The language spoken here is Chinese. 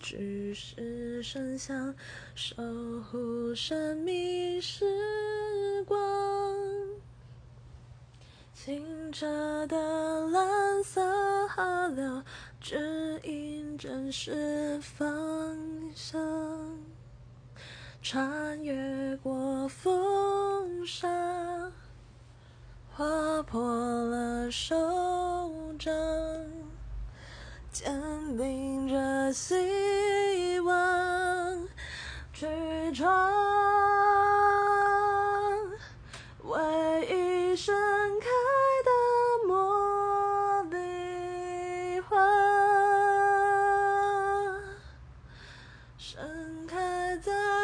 的巨石神像，守护神秘时光。清澈的蓝色河流指引真实方向，穿越过风沙，划破了手掌，坚定着心窗唯一盛开的茉莉花盛开在